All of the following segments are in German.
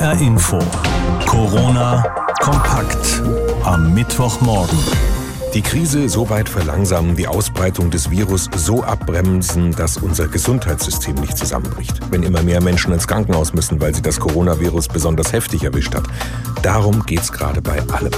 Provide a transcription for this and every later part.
HR Info. Corona kompakt am Mittwochmorgen. Die Krise so weit verlangsamen, die Ausbreitung des Virus so abbremsen, dass unser Gesundheitssystem nicht zusammenbricht. Wenn immer mehr Menschen ins Krankenhaus müssen, weil sie das Coronavirus besonders heftig erwischt hat. Darum geht's gerade bei allem.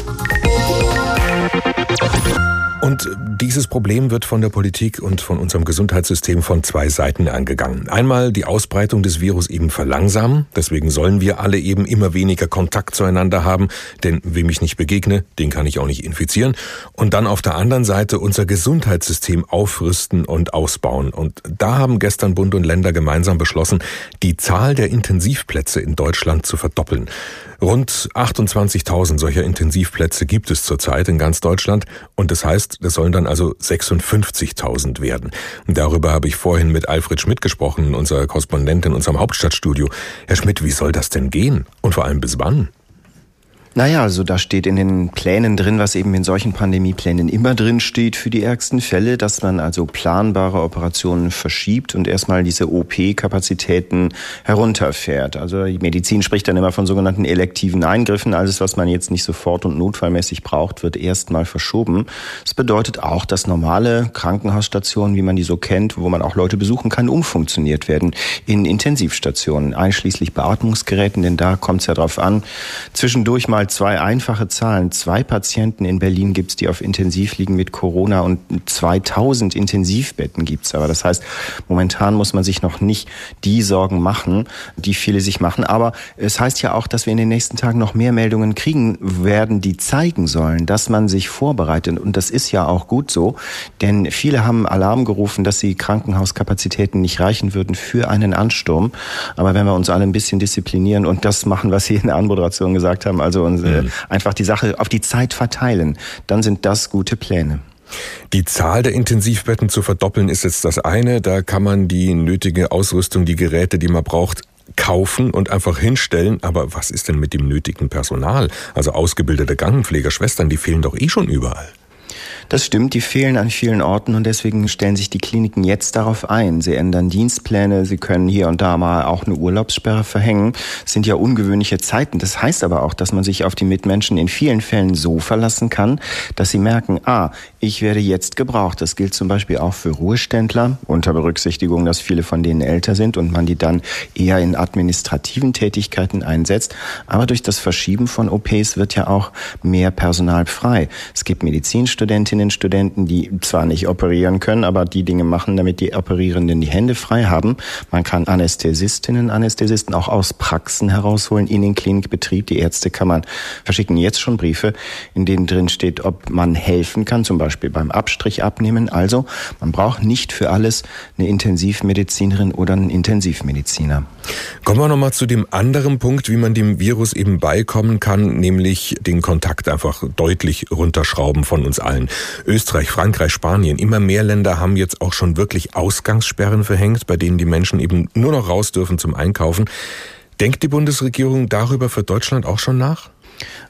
Und dieses Problem wird von der Politik und von unserem Gesundheitssystem von zwei Seiten angegangen. Einmal die Ausbreitung des Virus eben verlangsamen. Deswegen sollen wir alle eben immer weniger Kontakt zueinander haben. Denn wem ich nicht begegne, den kann ich auch nicht infizieren. Und dann auf der anderen Seite unser Gesundheitssystem aufrüsten und ausbauen. Und da haben gestern Bund und Länder gemeinsam beschlossen, die Zahl der Intensivplätze in Deutschland zu verdoppeln. Rund 28.000 solcher Intensivplätze gibt es zurzeit in ganz Deutschland. Und das heißt, das sollen dann also 56.000 werden. Darüber habe ich vorhin mit Alfred Schmidt gesprochen, unser Korrespondent in unserem Hauptstadtstudio. Herr Schmidt, wie soll das denn gehen? Und vor allem bis wann? Naja, also da steht in den Plänen drin, was eben in solchen Pandemieplänen immer drin steht für die ärgsten Fälle, dass man also planbare Operationen verschiebt und erstmal diese OP-Kapazitäten herunterfährt. Also die Medizin spricht dann immer von sogenannten elektiven Eingriffen. Alles, was man jetzt nicht sofort und notfallmäßig braucht, wird erstmal verschoben. Das bedeutet auch, dass normale Krankenhausstationen, wie man die so kennt, wo man auch Leute besuchen kann, umfunktioniert werden in Intensivstationen, einschließlich Beatmungsgeräten, denn da kommt es ja drauf an. Zwischendurch mal mal zwei einfache Zahlen. Zwei Patienten in Berlin gibt es, die auf Intensiv liegen mit Corona und 2000 Intensivbetten gibt es. Aber das heißt, momentan muss man sich noch nicht die Sorgen machen, die viele sich machen. Aber es heißt ja auch, dass wir in den nächsten Tagen noch mehr Meldungen kriegen werden, die zeigen sollen, dass man sich vorbereitet. Und das ist ja auch gut so, denn viele haben Alarm gerufen, dass die Krankenhauskapazitäten nicht reichen würden für einen Ansturm. Aber wenn wir uns alle ein bisschen disziplinieren und das machen, was Sie in der Anmoderation gesagt haben, also und äh, mhm. einfach die Sache auf die Zeit verteilen, dann sind das gute Pläne. Die Zahl der Intensivbetten zu verdoppeln ist jetzt das eine. Da kann man die nötige Ausrüstung, die Geräte, die man braucht, kaufen und einfach hinstellen. Aber was ist denn mit dem nötigen Personal? Also ausgebildete Krankenpfleger, Schwestern, die fehlen doch eh schon überall. Das stimmt, die fehlen an vielen Orten und deswegen stellen sich die Kliniken jetzt darauf ein. Sie ändern Dienstpläne, sie können hier und da mal auch eine Urlaubssperre verhängen. Das sind ja ungewöhnliche Zeiten. Das heißt aber auch, dass man sich auf die Mitmenschen in vielen Fällen so verlassen kann, dass sie merken, ah, ich werde jetzt gebraucht. Das gilt zum Beispiel auch für Ruheständler, unter Berücksichtigung, dass viele von denen älter sind und man die dann eher in administrativen Tätigkeiten einsetzt. Aber durch das Verschieben von OPs wird ja auch mehr Personal frei. Es gibt Medizinstudentinnen, Studentinnen, Studenten, die zwar nicht operieren können, aber die Dinge machen, damit die Operierenden die Hände frei haben. Man kann Anästhesistinnen, Anästhesisten auch aus Praxen herausholen in den Klinikbetrieb. Die Ärzte kann man verschicken jetzt schon Briefe, in denen drin steht, ob man helfen kann, zum Beispiel beim Abstrich abnehmen. Also man braucht nicht für alles eine Intensivmedizinerin oder einen Intensivmediziner. Kommen wir nochmal zu dem anderen Punkt, wie man dem Virus eben beikommen kann, nämlich den Kontakt einfach deutlich runterschrauben von uns allen. Österreich, Frankreich, Spanien, immer mehr Länder haben jetzt auch schon wirklich Ausgangssperren verhängt, bei denen die Menschen eben nur noch raus dürfen zum Einkaufen. Denkt die Bundesregierung darüber für Deutschland auch schon nach?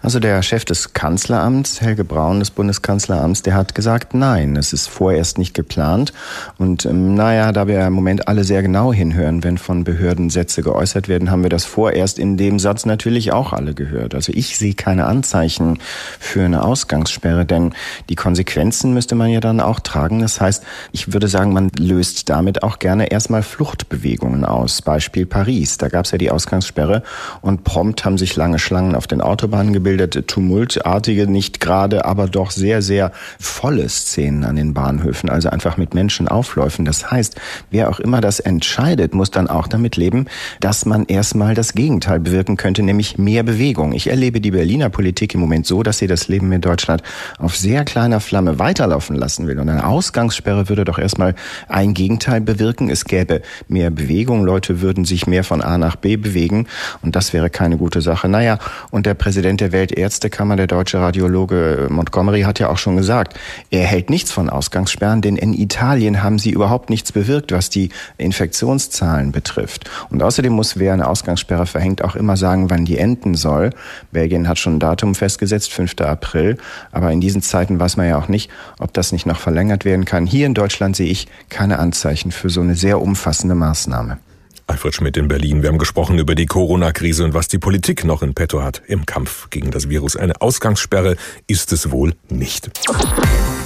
Also der Chef des Kanzleramts, Helge Braun des Bundeskanzleramts, der hat gesagt, nein, es ist vorerst nicht geplant. Und ähm, naja, da wir im Moment alle sehr genau hinhören, wenn von Behörden Sätze geäußert werden, haben wir das vorerst in dem Satz natürlich auch alle gehört. Also ich sehe keine Anzeichen für eine Ausgangssperre, denn die Konsequenzen müsste man ja dann auch tragen. Das heißt, ich würde sagen, man löst damit auch gerne erstmal Fluchtbewegungen aus. Beispiel Paris, da gab es ja die Ausgangssperre und prompt haben sich lange Schlangen auf den Autobahnen abgebildet, tumultartige, nicht gerade, aber doch sehr, sehr volle Szenen an den Bahnhöfen, also einfach mit Menschen aufläufen. Das heißt, wer auch immer das entscheidet, muss dann auch damit leben, dass man erstmal das Gegenteil bewirken könnte, nämlich mehr Bewegung. Ich erlebe die Berliner Politik im Moment so, dass sie das Leben in Deutschland auf sehr kleiner Flamme weiterlaufen lassen will. Und eine Ausgangssperre würde doch erstmal ein Gegenteil bewirken. Es gäbe mehr Bewegung, Leute würden sich mehr von A nach B bewegen und das wäre keine gute Sache. Naja, und der Präsident der Welt Weltärztekammer, der deutsche Radiologe äh, Montgomery, hat ja auch schon gesagt, er hält nichts von Ausgangssperren, denn in Italien haben sie überhaupt nichts bewirkt, was die Infektionszahlen betrifft. Und außerdem muss, wer eine Ausgangssperre verhängt, auch immer sagen, wann die enden soll. Belgien hat schon ein Datum festgesetzt, 5. April. Aber in diesen Zeiten weiß man ja auch nicht, ob das nicht noch verlängert werden kann. Hier in Deutschland sehe ich keine Anzeichen für so eine sehr umfassende Maßnahme. Alfred Schmidt in Berlin. Wir haben gesprochen über die Corona-Krise und was die Politik noch in petto hat im Kampf gegen das Virus. Eine Ausgangssperre ist es wohl nicht.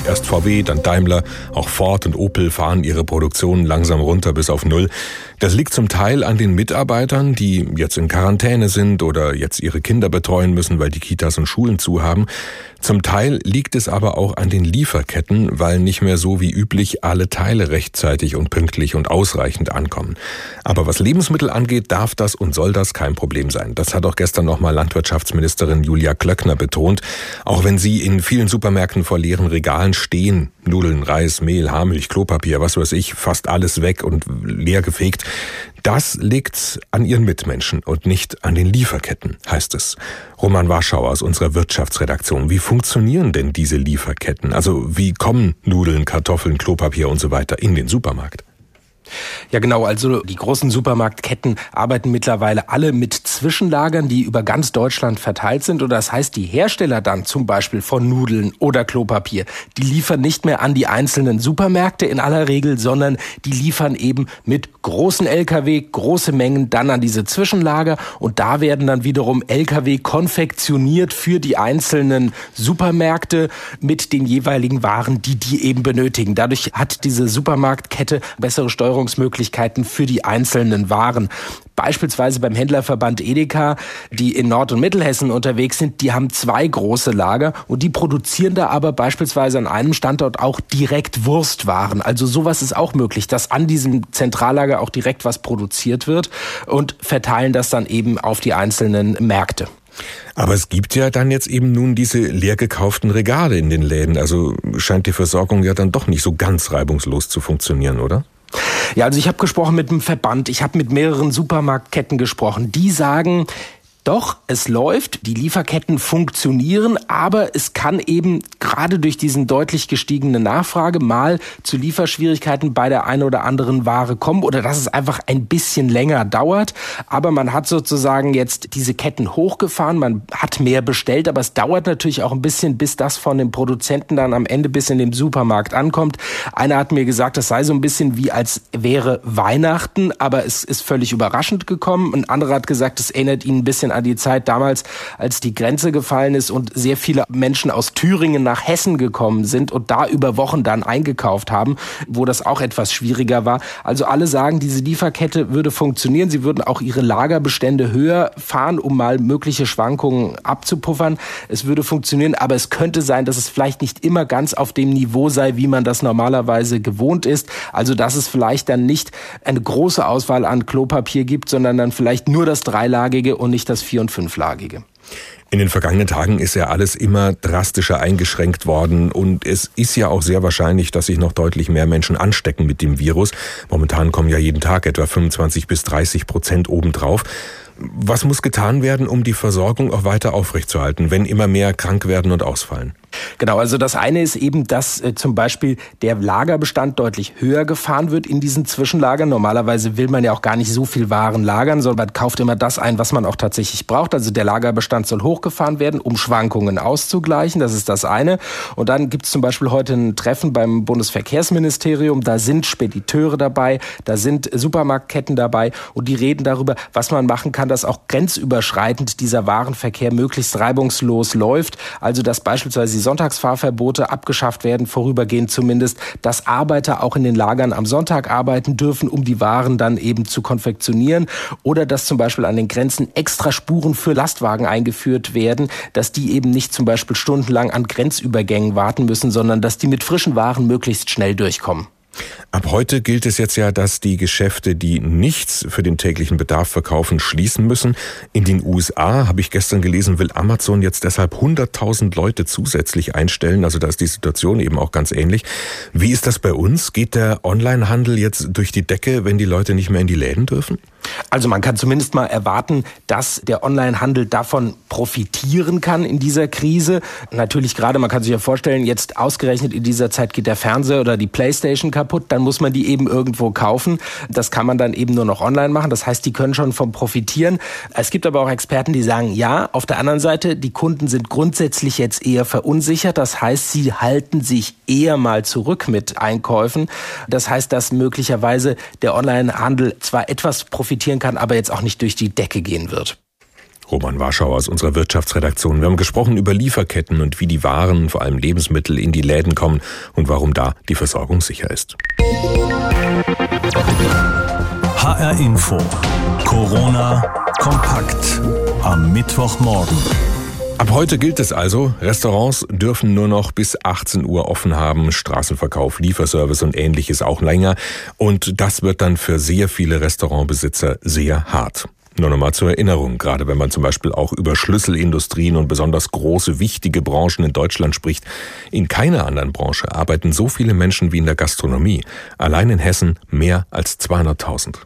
Erst VW, dann Daimler, auch Ford und Opel fahren ihre Produktion langsam runter bis auf Null. Das liegt zum Teil an den Mitarbeitern, die jetzt in Quarantäne sind oder jetzt ihre Kinder betreuen müssen, weil die Kitas und Schulen zu haben. Zum Teil liegt es aber auch an den Lieferketten, weil nicht mehr so wie üblich alle Teile rechtzeitig und pünktlich und ausreichend ankommen. Aber was Lebensmittel angeht, darf das und soll das kein Problem sein. Das hat auch gestern nochmal Landwirtschaftsministerin Julia Klöckner betont. Auch wenn sie in vielen Supermärkten vor leeren Regalen stehen, Nudeln, Reis, Mehl, Haarmilch, Klopapier, was weiß ich, fast alles weg und leer gefegt. Das liegt an ihren Mitmenschen und nicht an den Lieferketten, heißt es. Roman Warschauer aus unserer Wirtschaftsredaktion. Wie funktionieren denn diese Lieferketten? Also wie kommen Nudeln, Kartoffeln, Klopapier und so weiter in den Supermarkt? Ja, genau. Also die großen Supermarktketten arbeiten mittlerweile alle mit Zwischenlagern, die über ganz Deutschland verteilt sind. Und das heißt, die Hersteller dann zum Beispiel von Nudeln oder Klopapier, die liefern nicht mehr an die einzelnen Supermärkte in aller Regel, sondern die liefern eben mit großen Lkw große Mengen dann an diese Zwischenlager. Und da werden dann wiederum Lkw konfektioniert für die einzelnen Supermärkte mit den jeweiligen Waren, die die eben benötigen. Dadurch hat diese Supermarktkette bessere Steuerung Steuerungsmöglichkeiten für die einzelnen Waren. Beispielsweise beim Händlerverband Edeka, die in Nord- und Mittelhessen unterwegs sind, die haben zwei große Lager und die produzieren da aber beispielsweise an einem Standort auch direkt Wurstwaren. Also sowas ist auch möglich, dass an diesem Zentrallager auch direkt was produziert wird und verteilen das dann eben auf die einzelnen Märkte. Aber es gibt ja dann jetzt eben nun diese leer gekauften Regale in den Läden. Also scheint die Versorgung ja dann doch nicht so ganz reibungslos zu funktionieren, oder? Ja, also ich habe gesprochen mit einem Verband, ich habe mit mehreren Supermarktketten gesprochen. Die sagen, doch, es läuft, die Lieferketten funktionieren, aber es kann eben gerade durch diesen deutlich gestiegene Nachfrage mal zu Lieferschwierigkeiten bei der einen oder anderen Ware kommen oder dass es einfach ein bisschen länger dauert. Aber man hat sozusagen jetzt diese Ketten hochgefahren, man hat mehr bestellt, aber es dauert natürlich auch ein bisschen, bis das von den Produzenten dann am Ende bis in den Supermarkt ankommt. Einer hat mir gesagt, das sei so ein bisschen wie als wäre Weihnachten, aber es ist völlig überraschend gekommen. Ein anderer hat gesagt, es erinnert ihn ein bisschen an die Zeit damals, als die Grenze gefallen ist und sehr viele Menschen aus Thüringen nach Hessen gekommen sind und da über Wochen dann eingekauft haben, wo das auch etwas schwieriger war. Also alle sagen, diese Lieferkette würde funktionieren. Sie würden auch ihre Lagerbestände höher fahren, um mal mögliche Schwankungen abzupuffern. Es würde funktionieren, aber es könnte sein, dass es vielleicht nicht immer ganz auf dem Niveau sei, wie man das normalerweise gewohnt ist. Also dass es vielleicht dann nicht eine große Auswahl an Klopapier gibt, sondern dann vielleicht nur das dreilagige und nicht das vier- und fünflagige. In den vergangenen Tagen ist ja alles immer drastischer eingeschränkt worden und es ist ja auch sehr wahrscheinlich, dass sich noch deutlich mehr Menschen anstecken mit dem Virus. Momentan kommen ja jeden Tag etwa 25 bis 30 Prozent obendrauf. Was muss getan werden, um die Versorgung auch weiter aufrechtzuerhalten, wenn immer mehr krank werden und ausfallen? Genau, also das eine ist eben, dass äh, zum Beispiel der Lagerbestand deutlich höher gefahren wird in diesen Zwischenlagern. Normalerweise will man ja auch gar nicht so viel Waren lagern, sondern man kauft immer das ein, was man auch tatsächlich braucht. Also der Lagerbestand soll hochgefahren werden, um Schwankungen auszugleichen. Das ist das eine. Und dann gibt es zum Beispiel heute ein Treffen beim Bundesverkehrsministerium. Da sind Spediteure dabei, da sind Supermarktketten dabei und die reden darüber, was man machen kann, dass auch grenzüberschreitend dieser Warenverkehr möglichst reibungslos läuft. Also dass beispielsweise Sonntagsfahrverbote abgeschafft werden, vorübergehend zumindest, dass Arbeiter auch in den Lagern am Sonntag arbeiten dürfen, um die Waren dann eben zu konfektionieren oder dass zum Beispiel an den Grenzen extra Spuren für Lastwagen eingeführt werden, dass die eben nicht zum Beispiel stundenlang an Grenzübergängen warten müssen, sondern dass die mit frischen Waren möglichst schnell durchkommen. Ab heute gilt es jetzt ja, dass die Geschäfte, die nichts für den täglichen Bedarf verkaufen, schließen müssen. In den USA, habe ich gestern gelesen, will Amazon jetzt deshalb 100.000 Leute zusätzlich einstellen. Also da ist die Situation eben auch ganz ähnlich. Wie ist das bei uns? Geht der Onlinehandel jetzt durch die Decke, wenn die Leute nicht mehr in die Läden dürfen? Also man kann zumindest mal erwarten, dass der Onlinehandel davon profitieren kann in dieser Krise. Natürlich gerade, man kann sich ja vorstellen, jetzt ausgerechnet in dieser Zeit geht der Fernseher oder die Playstation kaputt, dann muss man die eben irgendwo kaufen. Das kann man dann eben nur noch online machen. Das heißt, die können schon vom profitieren. Es gibt aber auch Experten, die sagen, ja, auf der anderen Seite, die Kunden sind grundsätzlich jetzt eher verunsichert. Das heißt, sie halten sich eher mal zurück mit Einkäufen. Das heißt, dass möglicherweise der Onlinehandel zwar etwas profitieren kann, aber jetzt auch nicht durch die Decke gehen wird. Roman Warschau aus unserer Wirtschaftsredaktion. Wir haben gesprochen über Lieferketten und wie die Waren, vor allem Lebensmittel, in die Läden kommen und warum da die Versorgung sicher ist. HR Info. Corona kompakt am Mittwochmorgen. Ab heute gilt es also, Restaurants dürfen nur noch bis 18 Uhr offen haben, Straßenverkauf, Lieferservice und ähnliches auch länger. Und das wird dann für sehr viele Restaurantbesitzer sehr hart. Nur nochmal zur Erinnerung, gerade wenn man zum Beispiel auch über Schlüsselindustrien und besonders große, wichtige Branchen in Deutschland spricht. In keiner anderen Branche arbeiten so viele Menschen wie in der Gastronomie. Allein in Hessen mehr als 200.000.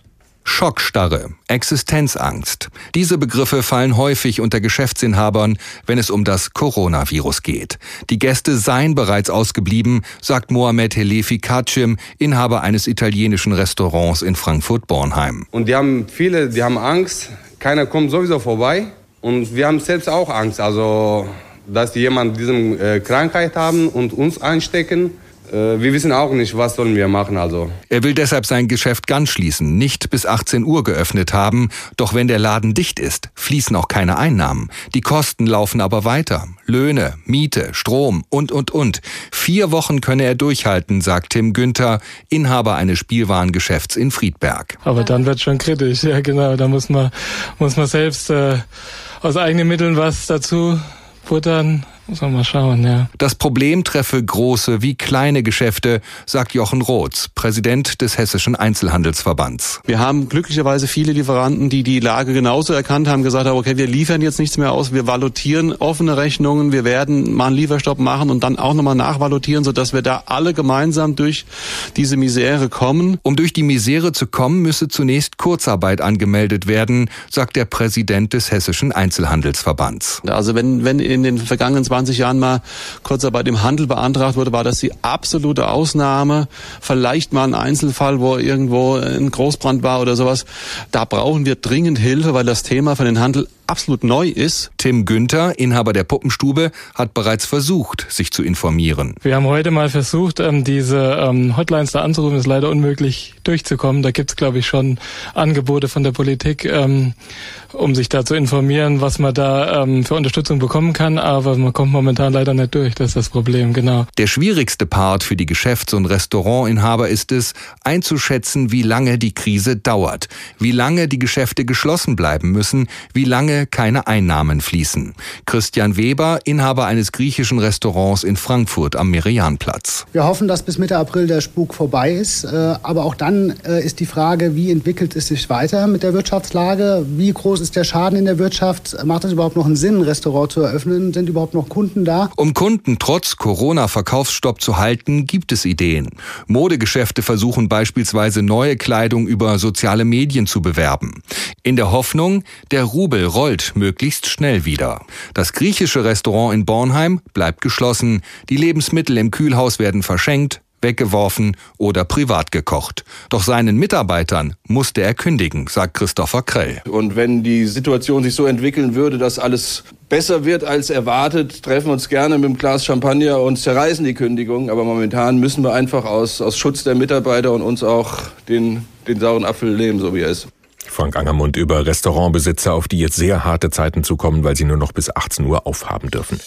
Schockstarre, Existenzangst. Diese Begriffe fallen häufig unter Geschäftsinhabern, wenn es um das Coronavirus geht. Die Gäste seien bereits ausgeblieben, sagt Mohamed Helefi Kacim, Inhaber eines italienischen Restaurants in Frankfurt-Bornheim. Und die haben viele, die haben Angst. Keiner kommt sowieso vorbei. Und wir haben selbst auch Angst, also dass jemand diese äh, Krankheit haben und uns einstecken. Äh, wir wissen auch nicht, was sollen wir machen also. Er will deshalb sein Geschäft ganz schließen, nicht bis 18 Uhr geöffnet haben. Doch wenn der Laden dicht ist, fließen auch keine Einnahmen. Die Kosten laufen aber weiter. Löhne, Miete, Strom und, und, und. Vier Wochen könne er durchhalten, sagt Tim Günther, Inhaber eines Spielwarengeschäfts in Friedberg. Aber dann wird schon kritisch, ja genau. Da muss man, muss man selbst äh, aus eigenen Mitteln was dazu futtern muss man mal schauen, ja. Das Problem treffe große wie kleine Geschäfte, sagt Jochen Roths, Präsident des Hessischen Einzelhandelsverbands. Wir haben glücklicherweise viele Lieferanten, die die Lage genauso erkannt haben, gesagt haben, okay, wir liefern jetzt nichts mehr aus, wir valutieren offene Rechnungen, wir werden mal einen Lieferstopp machen und dann auch nochmal nachvalutieren, sodass wir da alle gemeinsam durch diese Misere kommen. Um durch die Misere zu kommen, müsse zunächst Kurzarbeit angemeldet werden, sagt der Präsident des Hessischen Einzelhandelsverbands. Also wenn, wenn in den vergangenen 20 20 Jahren mal Kurzarbeit im Handel beantragt wurde, war das die absolute Ausnahme. Vielleicht mal ein Einzelfall, wo irgendwo ein Großbrand war oder sowas. Da brauchen wir dringend Hilfe, weil das Thema für den Handel absolut neu ist. Tim Günther, Inhaber der Puppenstube, hat bereits versucht, sich zu informieren. Wir haben heute mal versucht, ähm, diese ähm, Hotlines da anzurufen. Ist leider unmöglich durchzukommen. Da gibt es, glaube ich, schon Angebote von der Politik, ähm, um sich da zu informieren, was man da für Unterstützung bekommen kann. Aber man kommt momentan leider nicht durch. Das ist das Problem, genau. Der schwierigste Part für die Geschäfts- und Restaurantinhaber ist es, einzuschätzen, wie lange die Krise dauert, wie lange die Geschäfte geschlossen bleiben müssen, wie lange keine Einnahmen fließen. Christian Weber, Inhaber eines griechischen Restaurants in Frankfurt am Merianplatz. Wir hoffen, dass bis Mitte April der Spuk vorbei ist. Äh, aber auch dann äh, ist die Frage, wie entwickelt es sich weiter mit der Wirtschaftslage? Wie groß ist der Schaden in der Wirtschaft? Macht es überhaupt noch einen Sinn, ein Restaurant zu eröffnen? Sind überhaupt noch Kunden da? Um Kunden trotz Corona-Verkaufsstopp zu halten, gibt es Ideen. Modegeschäfte versuchen beispielsweise neue Kleidung über soziale Medien zu bewerben. In der Hoffnung, der Rubel rollt rollt möglichst schnell wieder. Das griechische Restaurant in Bornheim bleibt geschlossen. Die Lebensmittel im Kühlhaus werden verschenkt, weggeworfen oder privat gekocht. Doch seinen Mitarbeitern musste er kündigen, sagt Christopher Krell. Und wenn die Situation sich so entwickeln würde, dass alles besser wird als erwartet, treffen wir uns gerne mit einem Glas Champagner und zerreißen die Kündigung. Aber momentan müssen wir einfach aus, aus Schutz der Mitarbeiter und uns auch den, den sauren Apfel nehmen, so wie er ist. Frank Angermund über Restaurantbesitzer, auf die jetzt sehr harte Zeiten zukommen, weil sie nur noch bis 18 Uhr aufhaben dürfen.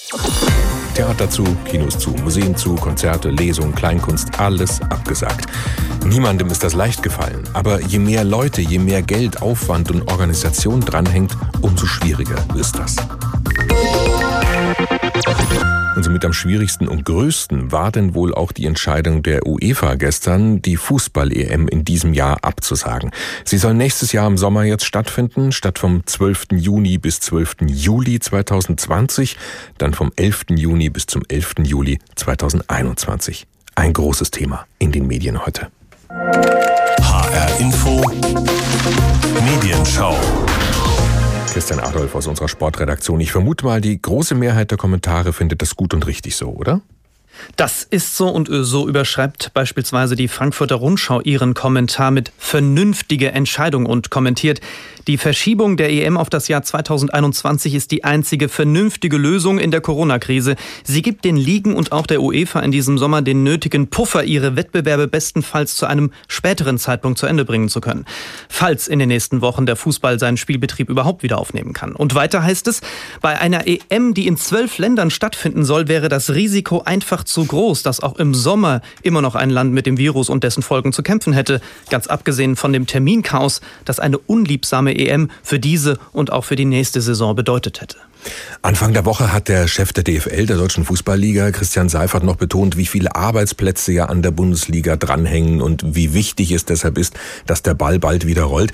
Theater zu, Kinos zu, Museen zu, Konzerte, Lesungen, Kleinkunst, alles abgesagt. Niemandem ist das leicht gefallen, aber je mehr Leute, je mehr Geld, Aufwand und Organisation dranhängt, umso schwieriger ist das. Und somit am schwierigsten und größten war denn wohl auch die Entscheidung der UEFA gestern, die Fußball-EM in diesem Jahr abzusagen. Sie soll nächstes Jahr im Sommer jetzt stattfinden, statt vom 12. Juni bis 12. Juli 2020, dann vom 11. Juni bis zum 11. Juli 2021. Ein großes Thema in den Medien heute. HR Info Medien Rundschau. Christian Adolf aus unserer Sportredaktion. Ich vermute mal, die große Mehrheit der Kommentare findet das gut und richtig so, oder? Das ist so und so überschreibt beispielsweise die Frankfurter Rundschau ihren Kommentar mit vernünftige Entscheidung und kommentiert, die Verschiebung der EM auf das Jahr 2021 ist die einzige vernünftige Lösung in der Corona-Krise. Sie gibt den Ligen und auch der UEFA in diesem Sommer den nötigen Puffer, ihre Wettbewerbe bestenfalls zu einem späteren Zeitpunkt zu Ende bringen zu können. Falls in den nächsten Wochen der Fußball seinen Spielbetrieb überhaupt wieder aufnehmen kann. Und weiter heißt es, bei einer EM, die in zwölf Ländern stattfinden soll, wäre das Risiko einfach zu groß, dass auch im Sommer immer noch ein Land mit dem Virus und dessen Folgen zu kämpfen hätte. Ganz abgesehen von dem Terminchaos, das eine unliebsame EM für diese und auch für die nächste Saison bedeutet hätte. Anfang der Woche hat der Chef der DFL, der Deutschen Fußballliga, Christian Seifert, noch betont, wie viele Arbeitsplätze ja an der Bundesliga dranhängen und wie wichtig es deshalb ist, dass der Ball bald wieder rollt.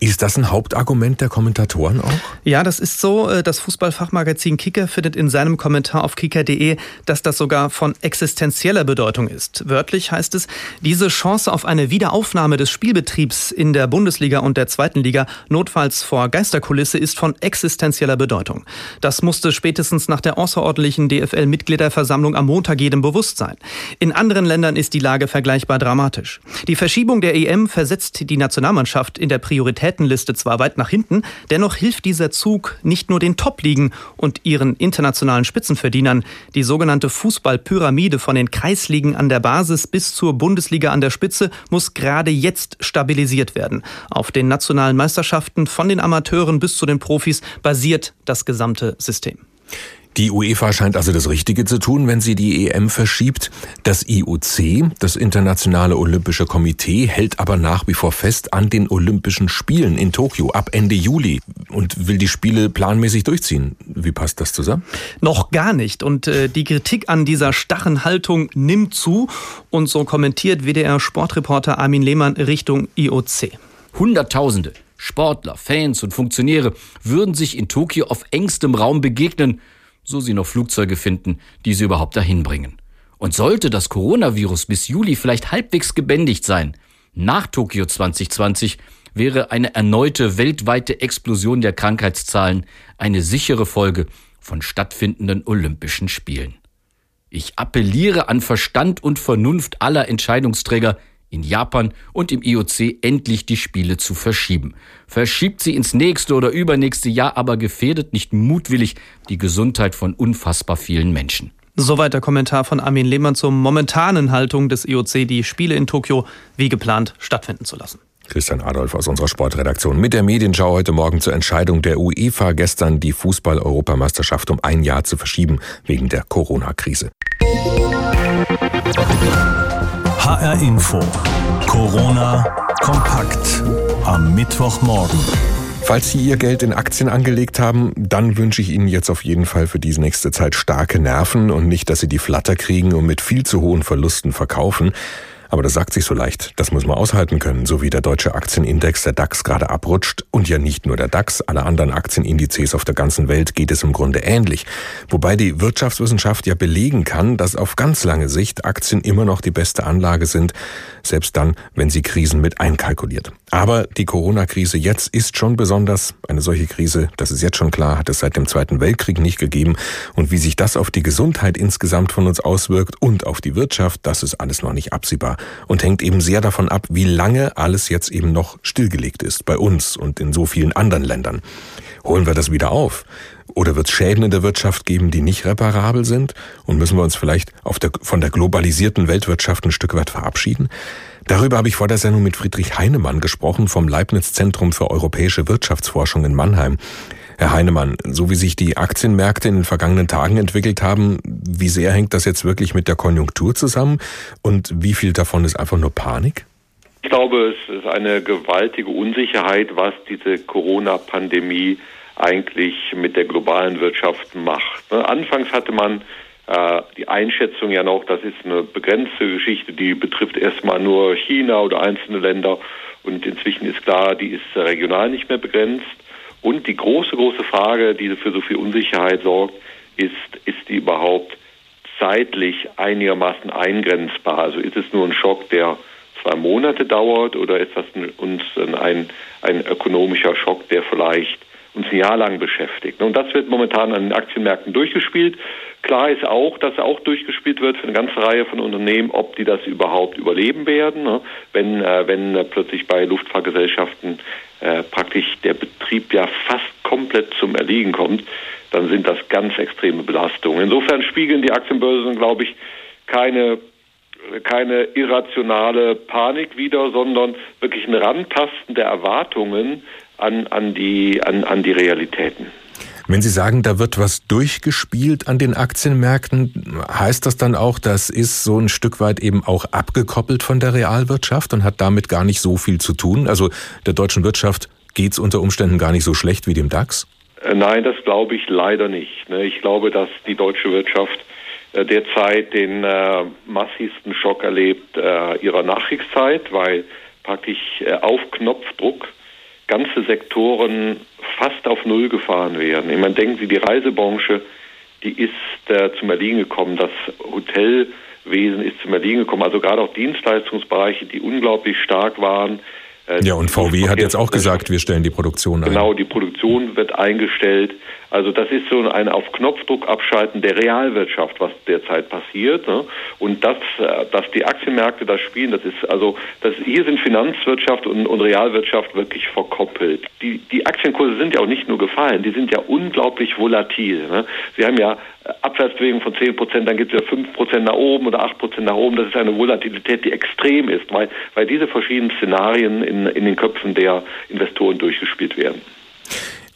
Ist das ein Hauptargument der Kommentatoren auch? Ja, das ist so. Äh, das Fußballfachmagazin Kicker findet in seinem Kommentar auf kicker.de, dass das sogar von existenzieller Bedeutung ist. Wörtlich heißt es, diese Chance auf eine Wiederaufnahme des Spielbetriebs in der Bundesliga und der zweiten Liga, notfalls vor Geisterkulisse, ist von existenzieller Bedeutung. Das musste spätestens nach der außerordentlichen DFL-Mitgliederversammlung am Montag jedem bewusst sein. In anderen Ländern ist die Lage vergleichbar dramatisch. Die Verschiebung der EM versetzt die Nationalmannschaft in der Priorität Prioritätenliste zwar weit nach hinten, dennoch hilft dieser Zug nicht nur den Top-Ligen und ihren internationalen Spitzenverdienern. Die sogenannte Fußballpyramide von den Kreisligen an der Basis bis zur Bundesliga an der Spitze muss gerade jetzt stabilisiert werden. Auf den nationalen Meisterschaften von den Amateuren bis zu den Profis basiert das gesamte System. Die UEFA scheint also das Richtige zu tun, wenn sie die EM verschiebt. Das IOC, das Internationale Olympische Komitee, hält aber nach wie vor fest an den Olympischen Spielen in Tokio ab Ende Juli und will die Spiele planmäßig durchziehen. Wie passt das zusammen? Noch gar nicht. Und äh, die Kritik an dieser starren Haltung nimmt zu. Und so kommentiert WDR-Sportreporter Armin Lehmann Richtung IOC. Hunderttausende Sportler, Fans und Funktionäre würden sich in Tokio auf engstem Raum begegnen so sie noch Flugzeuge finden, die sie überhaupt dahin bringen. Und sollte das Coronavirus bis Juli vielleicht halbwegs gebändigt sein, nach Tokio 2020 wäre eine erneute weltweite Explosion der Krankheitszahlen eine sichere Folge von stattfindenden Olympischen Spielen. Ich appelliere an Verstand und Vernunft aller Entscheidungsträger, in Japan und im IOC endlich die Spiele zu verschieben. Verschiebt sie ins nächste oder übernächste Jahr, aber gefährdet nicht mutwillig die Gesundheit von unfassbar vielen Menschen. Soweit der Kommentar von Armin Lehmann zur momentanen Haltung des IOC, die Spiele in Tokio wie geplant stattfinden zu lassen. Christian Adolf aus unserer Sportredaktion mit der Medienschau heute Morgen zur Entscheidung der UEFA gestern die Fußball-Europameisterschaft um ein Jahr zu verschieben wegen der Corona-Krise. HR Info. Corona kompakt am Mittwochmorgen. Falls Sie Ihr Geld in Aktien angelegt haben, dann wünsche ich Ihnen jetzt auf jeden Fall für diese nächste Zeit starke Nerven und nicht, dass Sie die Flatter kriegen und mit viel zu hohen Verlusten verkaufen. Aber das sagt sich so leicht. Das muss man aushalten können, so wie der deutsche Aktienindex der DAX gerade abrutscht. Und ja nicht nur der DAX, alle anderen Aktienindizes auf der ganzen Welt geht es im Grunde ähnlich. Wobei die Wirtschaftswissenschaft ja belegen kann, dass auf ganz lange Sicht Aktien immer noch die beste Anlage sind, selbst dann, wenn sie Krisen mit einkalkuliert. Aber die Corona-Krise jetzt ist schon besonders. Eine solche Krise, das ist jetzt schon klar, hat es seit dem Zweiten Weltkrieg nicht gegeben. Und wie sich das auf die Gesundheit insgesamt von uns auswirkt und auf die Wirtschaft, das ist alles noch nicht absehbar und hängt eben sehr davon ab, wie lange alles jetzt eben noch stillgelegt ist bei uns und in so vielen anderen Ländern. Holen wir das wieder auf? Oder wird es Schäden in der Wirtschaft geben, die nicht reparabel sind? Und müssen wir uns vielleicht der, von der globalisierten Weltwirtschaft ein Stück weit verabschieden? Darüber habe ich vor der Sendung mit Friedrich Heinemann gesprochen vom Leibniz Zentrum für europäische Wirtschaftsforschung in Mannheim. Herr Heinemann, so wie sich die Aktienmärkte in den vergangenen Tagen entwickelt haben, wie sehr hängt das jetzt wirklich mit der Konjunktur zusammen und wie viel davon ist einfach nur Panik? Ich glaube, es ist eine gewaltige Unsicherheit, was diese Corona-Pandemie eigentlich mit der globalen Wirtschaft macht. Ne, anfangs hatte man äh, die Einschätzung ja noch, das ist eine begrenzte Geschichte, die betrifft erstmal nur China oder einzelne Länder. Und inzwischen ist klar, die ist regional nicht mehr begrenzt. Und die große, große Frage, die für so viel Unsicherheit sorgt, ist, ist die überhaupt zeitlich einigermaßen eingrenzbar? Also ist es nur ein Schock, der zwei Monate dauert oder ist das uns ein, ein ökonomischer Schock, der vielleicht uns ein Jahr lang beschäftigt. Und das wird momentan an den Aktienmärkten durchgespielt. Klar ist auch, dass auch durchgespielt wird für eine ganze Reihe von Unternehmen, ob die das überhaupt überleben werden, ne? wenn, äh, wenn äh, plötzlich bei Luftfahrgesellschaften äh, praktisch der Betrieb ja fast komplett zum Erliegen kommt, dann sind das ganz extreme Belastungen. Insofern spiegeln die Aktienbörsen, glaube ich, keine keine irrationale Panik wieder, sondern wirklich ein Rantasten der Erwartungen an, an, die, an, an die Realitäten. Wenn Sie sagen, da wird was durchgespielt an den Aktienmärkten, heißt das dann auch, das ist so ein Stück weit eben auch abgekoppelt von der Realwirtschaft und hat damit gar nicht so viel zu tun? Also der deutschen Wirtschaft geht es unter Umständen gar nicht so schlecht wie dem DAX? Äh, nein, das glaube ich leider nicht. Ne? Ich glaube, dass die deutsche Wirtschaft äh, derzeit den äh, massivsten Schock erlebt ihrer Nachkriegszeit, weil praktisch auf Knopfdruck ganze Sektoren fast auf Null gefahren werden. Ich meine, denken Sie, die Reisebranche, die ist äh, zum Erliegen gekommen, das Hotelwesen ist zum Erliegen gekommen, also gerade auch Dienstleistungsbereiche, die unglaublich stark waren. Äh, ja, und VW hat jetzt auch gesagt, wir stellen die Produktion ein. Genau, die Produktion wird eingestellt. Also das ist so ein auf Knopfdruck abschalten der Realwirtschaft, was derzeit passiert. Ne? Und das, äh, dass die Aktienmärkte das spielen, das ist also, das, hier sind Finanzwirtschaft und, und Realwirtschaft wirklich verkoppelt. Die, die Aktienkurse sind ja auch nicht nur gefallen, die sind ja unglaublich volatil. Ne? Sie haben ja äh, Abwärtsbewegung von 10 Prozent, dann gibt es ja 5 Prozent nach oben oder 8 Prozent nach oben. Das ist eine Volatilität, die extrem ist, weil, weil diese verschiedenen Szenarien in, in den Köpfen der Investoren durchgespielt werden.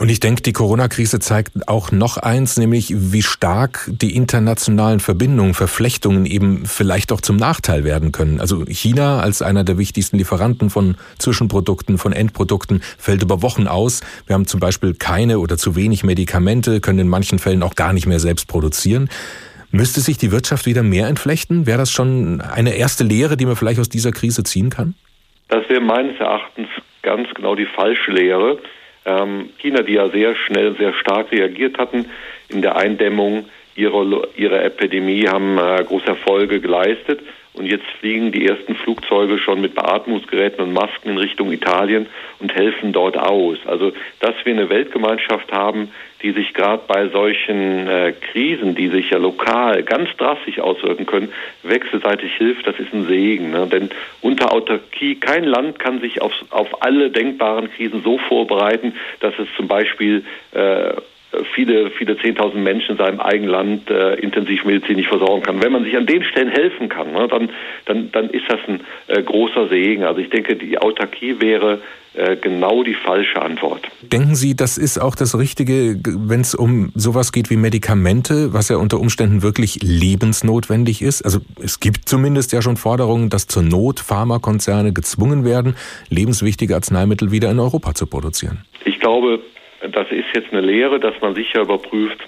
Und ich denke, die Corona-Krise zeigt auch noch eins, nämlich wie stark die internationalen Verbindungen, Verflechtungen eben vielleicht auch zum Nachteil werden können. Also China als einer der wichtigsten Lieferanten von Zwischenprodukten, von Endprodukten fällt über Wochen aus. Wir haben zum Beispiel keine oder zu wenig Medikamente, können in manchen Fällen auch gar nicht mehr selbst produzieren. Müsste sich die Wirtschaft wieder mehr entflechten? Wäre das schon eine erste Lehre, die man vielleicht aus dieser Krise ziehen kann? Das wäre meines Erachtens ganz genau die falsche Lehre. Ähm, China, die ja sehr schnell, sehr stark reagiert hatten in der Eindämmung ihrer, ihrer Epidemie, haben äh, große Erfolge geleistet. Und jetzt fliegen die ersten Flugzeuge schon mit Beatmungsgeräten und Masken in Richtung Italien und helfen dort aus. Also, dass wir eine Weltgemeinschaft haben, die sich gerade bei solchen äh, Krisen, die sich ja lokal ganz drastisch auswirken können, wechselseitig hilft, das ist ein Segen. Ne? Denn unter Autarkie, kein Land kann sich auf, auf alle denkbaren Krisen so vorbereiten, dass es zum Beispiel äh, viele, viele Zehntausend Menschen in seinem eigenen Land äh, intensiv medizinisch versorgen kann. Wenn man sich an den Stellen helfen kann, ne, dann, dann, dann ist das ein äh, großer Segen. Also ich denke, die Autarkie wäre äh, genau die falsche Antwort. Denken Sie, das ist auch das Richtige, wenn es um sowas geht wie Medikamente, was ja unter Umständen wirklich lebensnotwendig ist? Also es gibt zumindest ja schon Forderungen, dass zur Not Pharmakonzerne gezwungen werden, lebenswichtige Arzneimittel wieder in Europa zu produzieren. Ich glaube, das ist jetzt eine Lehre, dass man sicher überprüft,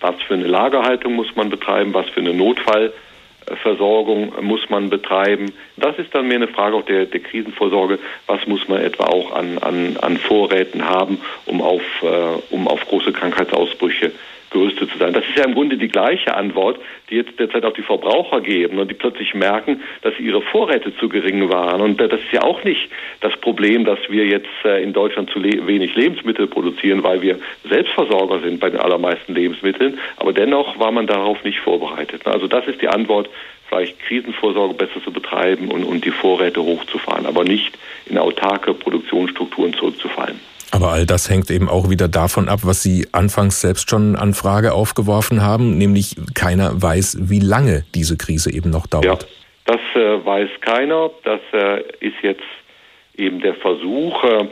was für eine Lagerhaltung muss man betreiben, was für eine Notfallversorgung muss man betreiben. Das ist dann mehr eine Frage auch der, der Krisenvorsorge. Was muss man etwa auch an, an, an Vorräten haben, um auf, äh, um auf große Krankheitsausbrüche gerüstet zu sein. Das ist ja im Grunde die gleiche Antwort, die jetzt derzeit auch die Verbraucher geben und die plötzlich merken, dass ihre Vorräte zu gering waren. Und das ist ja auch nicht das Problem, dass wir jetzt äh, in Deutschland zu wenig Lebensmittel produzieren, weil wir Selbstversorger sind bei den allermeisten Lebensmitteln. Aber dennoch war man darauf nicht vorbereitet. Also das ist die Antwort, vielleicht Krisenvorsorge besser zu betreiben und, und die Vorräte hochzufahren, aber nicht in autarke Produktionsstrukturen zurückzufallen. Aber all das hängt eben auch wieder davon ab, was Sie anfangs selbst schon an Frage aufgeworfen haben, nämlich keiner weiß, wie lange diese Krise eben noch dauert. Ja, das äh, weiß keiner. Das äh, ist jetzt eben der Versuch, äh,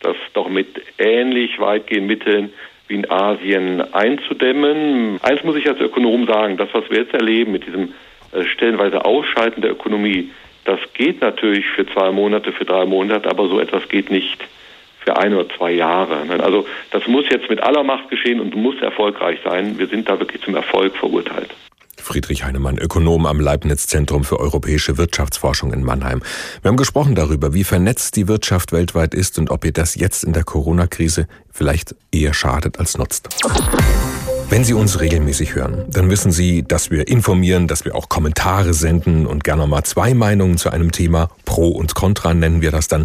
das doch mit ähnlich weitgehenden Mitteln wie in Asien einzudämmen. Eins muss ich als Ökonom sagen, das, was wir jetzt erleben mit diesem äh, stellenweise Ausschalten der Ökonomie, das geht natürlich für zwei Monate, für drei Monate, aber so etwas geht nicht für ein oder zwei Jahre. Also das muss jetzt mit aller Macht geschehen und muss erfolgreich sein. Wir sind da wirklich zum Erfolg verurteilt. Friedrich Heinemann, Ökonom am Leibniz Zentrum für europäische Wirtschaftsforschung in Mannheim. Wir haben gesprochen darüber, wie vernetzt die Wirtschaft weltweit ist und ob ihr das jetzt in der Corona-Krise vielleicht eher schadet als nutzt. Wenn Sie uns regelmäßig hören, dann wissen Sie, dass wir informieren, dass wir auch Kommentare senden und gerne mal zwei Meinungen zu einem Thema pro und Contra nennen wir das dann.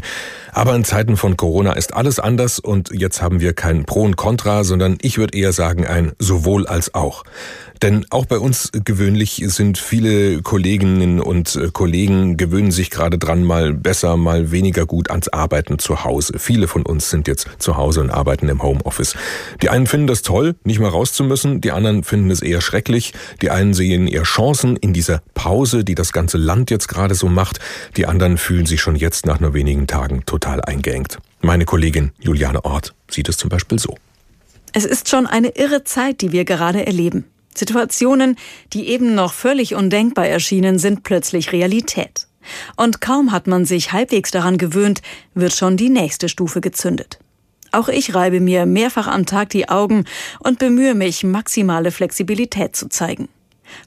Aber in Zeiten von Corona ist alles anders und jetzt haben wir kein Pro und Contra, sondern ich würde eher sagen ein sowohl als auch. Denn auch bei uns gewöhnlich sind viele Kolleginnen und äh, Kollegen gewöhnen sich gerade dran, mal besser, mal weniger gut ans Arbeiten zu Hause. Viele von uns sind jetzt zu Hause und arbeiten im Homeoffice. Die einen finden das toll, nicht mehr raus zu müssen, die anderen finden es eher schrecklich, die einen sehen eher Chancen in dieser Pause, die das ganze Land jetzt gerade so macht, die anderen fühlen sich schon jetzt nach nur wenigen Tagen total eingeengt. Meine Kollegin Juliane Ort sieht es zum Beispiel so. Es ist schon eine irre Zeit, die wir gerade erleben. Situationen, die eben noch völlig undenkbar erschienen, sind plötzlich Realität. Und kaum hat man sich halbwegs daran gewöhnt, wird schon die nächste Stufe gezündet. Auch ich reibe mir mehrfach am Tag die Augen und bemühe mich, maximale Flexibilität zu zeigen.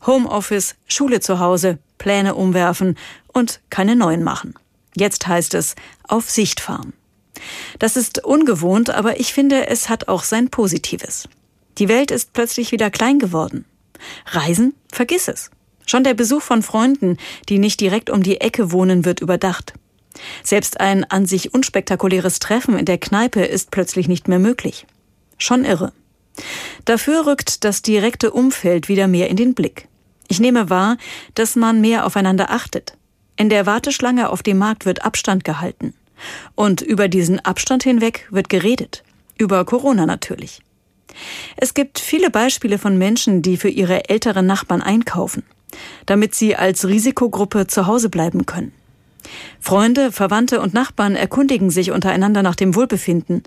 Homeoffice, Schule zu Hause, Pläne umwerfen und keine neuen machen. Jetzt heißt es auf Sicht fahren. Das ist ungewohnt, aber ich finde, es hat auch sein Positives. Die Welt ist plötzlich wieder klein geworden. Reisen? Vergiss es. Schon der Besuch von Freunden, die nicht direkt um die Ecke wohnen, wird überdacht. Selbst ein an sich unspektakuläres Treffen in der Kneipe ist plötzlich nicht mehr möglich. Schon irre. Dafür rückt das direkte Umfeld wieder mehr in den Blick. Ich nehme wahr, dass man mehr aufeinander achtet. In der Warteschlange auf dem Markt wird Abstand gehalten. Und über diesen Abstand hinweg wird geredet. Über Corona natürlich. Es gibt viele Beispiele von Menschen, die für ihre älteren Nachbarn einkaufen, damit sie als Risikogruppe zu Hause bleiben können. Freunde, Verwandte und Nachbarn erkundigen sich untereinander nach dem Wohlbefinden,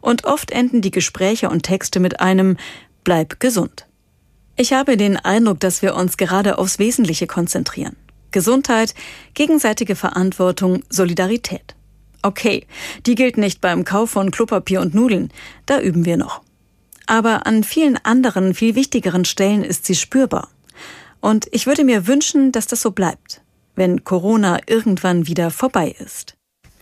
und oft enden die Gespräche und Texte mit einem Bleib gesund. Ich habe den Eindruck, dass wir uns gerade aufs Wesentliche konzentrieren. Gesundheit, gegenseitige Verantwortung, Solidarität. Okay, die gilt nicht beim Kauf von Klopapier und Nudeln, da üben wir noch aber an vielen anderen, viel wichtigeren Stellen ist sie spürbar. Und ich würde mir wünschen, dass das so bleibt, wenn Corona irgendwann wieder vorbei ist.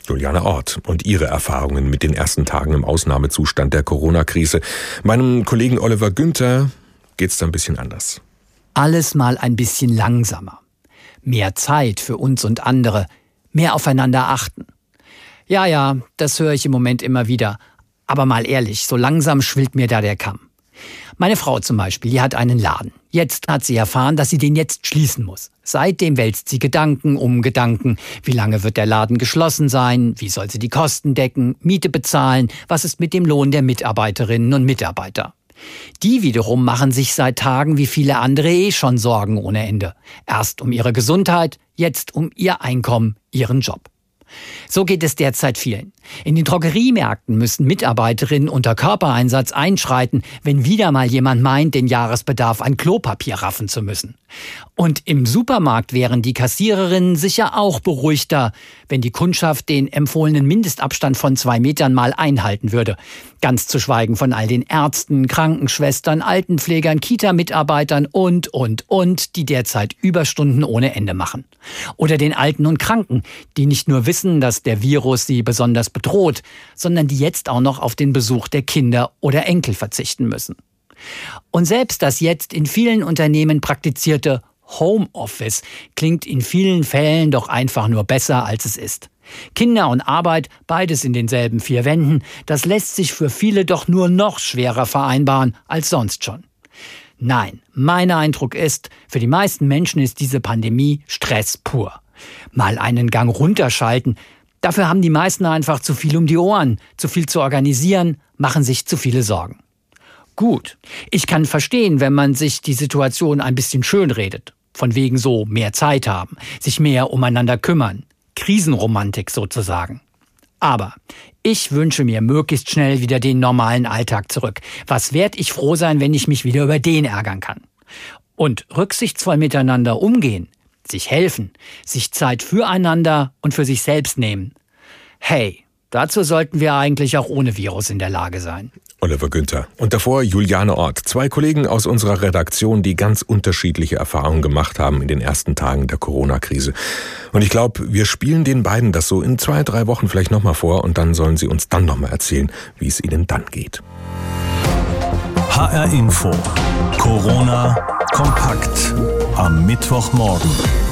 Juliane Ort und ihre Erfahrungen mit den ersten Tagen im Ausnahmezustand der Corona-Krise. Meinem Kollegen Oliver Günther geht's da ein bisschen anders. Alles mal ein bisschen langsamer. Mehr Zeit für uns und andere. Mehr aufeinander achten. Ja, ja, das höre ich im Moment immer wieder. Aber mal ehrlich, so langsam schwillt mir da der Kamm. Meine Frau zum Beispiel, die hat einen Laden. Jetzt hat sie erfahren, dass sie den jetzt schließen muss. Seitdem wälzt sie Gedanken um Gedanken. Wie lange wird der Laden geschlossen sein? Wie soll sie die Kosten decken? Miete bezahlen? Was ist mit dem Lohn der Mitarbeiterinnen und Mitarbeiter? Die wiederum machen sich seit Tagen wie viele andere eh schon Sorgen ohne Ende. Erst um ihre Gesundheit, jetzt um ihr Einkommen, ihren Job. So geht es derzeit vielen. In den Drogeriemärkten müssen Mitarbeiterinnen unter Körpereinsatz einschreiten, wenn wieder mal jemand meint, den Jahresbedarf an Klopapier raffen zu müssen. Und im Supermarkt wären die Kassiererinnen sicher auch beruhigter, wenn die Kundschaft den empfohlenen Mindestabstand von zwei Metern mal einhalten würde. Ganz zu schweigen von all den Ärzten, Krankenschwestern, Altenpflegern, Kita-Mitarbeitern und, und, und, die derzeit Überstunden ohne Ende machen. Oder den Alten und Kranken, die nicht nur wissen, dass der Virus sie besonders bedroht, sondern die jetzt auch noch auf den Besuch der Kinder oder Enkel verzichten müssen. Und selbst das jetzt in vielen Unternehmen praktizierte Homeoffice klingt in vielen Fällen doch einfach nur besser, als es ist. Kinder und Arbeit, beides in denselben vier Wänden, das lässt sich für viele doch nur noch schwerer vereinbaren als sonst schon. Nein, mein Eindruck ist, für die meisten Menschen ist diese Pandemie Stress pur. Mal einen Gang runterschalten, dafür haben die meisten einfach zu viel um die Ohren, zu viel zu organisieren, machen sich zu viele Sorgen. Gut, ich kann verstehen, wenn man sich die Situation ein bisschen schön redet. Von wegen so mehr Zeit haben, sich mehr umeinander kümmern. Krisenromantik sozusagen. Aber ich wünsche mir möglichst schnell wieder den normalen Alltag zurück. Was werd ich froh sein, wenn ich mich wieder über den ärgern kann? Und rücksichtsvoll miteinander umgehen, sich helfen, sich Zeit füreinander und für sich selbst nehmen. Hey, dazu sollten wir eigentlich auch ohne Virus in der Lage sein. Oliver Günther. Und davor Juliane Ort. Zwei Kollegen aus unserer Redaktion, die ganz unterschiedliche Erfahrungen gemacht haben in den ersten Tagen der Corona-Krise. Und ich glaube, wir spielen den beiden das so in zwei, drei Wochen vielleicht nochmal vor und dann sollen sie uns dann nochmal erzählen, wie es ihnen dann geht. HR Info. Corona kompakt am Mittwochmorgen.